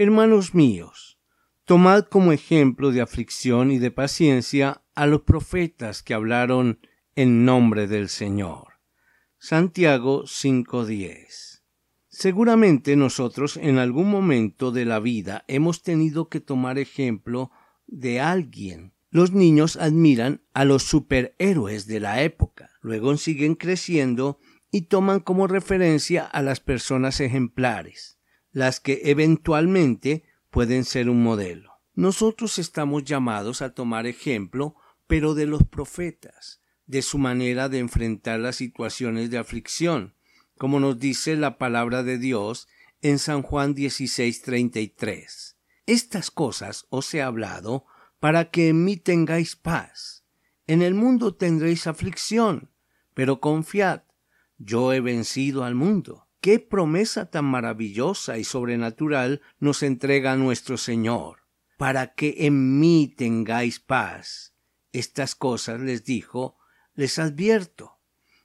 Hermanos míos, tomad como ejemplo de aflicción y de paciencia a los profetas que hablaron en nombre del Señor. Santiago 5:10 Seguramente nosotros en algún momento de la vida hemos tenido que tomar ejemplo de alguien. Los niños admiran a los superhéroes de la época, luego siguen creciendo y toman como referencia a las personas ejemplares las que eventualmente pueden ser un modelo. Nosotros estamos llamados a tomar ejemplo, pero de los profetas, de su manera de enfrentar las situaciones de aflicción, como nos dice la palabra de Dios en San Juan 16:33. Estas cosas os he hablado para que en mí tengáis paz. En el mundo tendréis aflicción, pero confiad, yo he vencido al mundo. Qué promesa tan maravillosa y sobrenatural nos entrega nuestro Señor, para que en mí tengáis paz. Estas cosas les dijo, les advierto.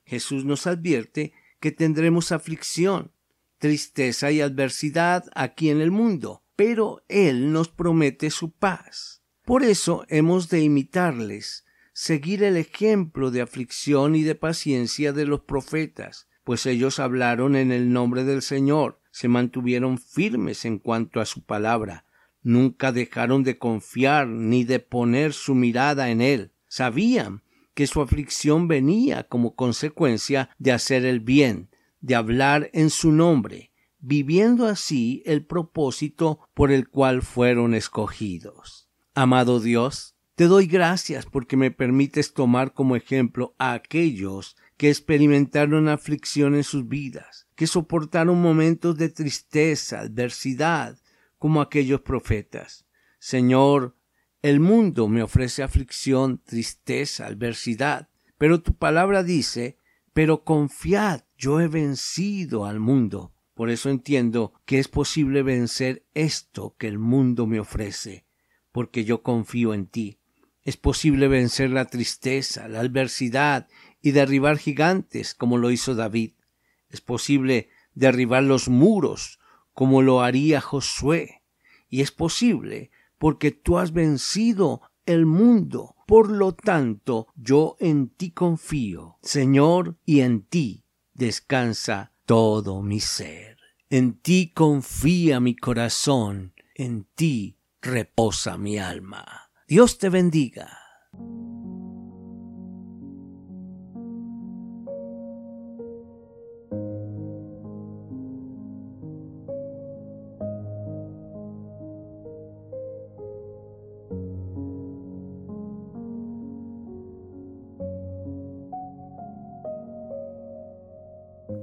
Jesús nos advierte que tendremos aflicción, tristeza y adversidad aquí en el mundo, pero Él nos promete su paz. Por eso hemos de imitarles, seguir el ejemplo de aflicción y de paciencia de los profetas, pues ellos hablaron en el nombre del Señor, se mantuvieron firmes en cuanto a su palabra, nunca dejaron de confiar ni de poner su mirada en Él. Sabían que su aflicción venía como consecuencia de hacer el bien, de hablar en su nombre, viviendo así el propósito por el cual fueron escogidos. Amado Dios, te doy gracias porque me permites tomar como ejemplo a aquellos que experimentaron aflicción en sus vidas, que soportaron momentos de tristeza, adversidad, como aquellos profetas. Señor, el mundo me ofrece aflicción, tristeza, adversidad, pero tu palabra dice, pero confiad, yo he vencido al mundo. Por eso entiendo que es posible vencer esto que el mundo me ofrece, porque yo confío en ti. Es posible vencer la tristeza, la adversidad y derribar gigantes como lo hizo David. Es posible derribar los muros como lo haría Josué. Y es posible porque tú has vencido el mundo. Por lo tanto, yo en ti confío, Señor, y en ti descansa todo mi ser. En ti confía mi corazón, en ti reposa mi alma. Dios te bendiga.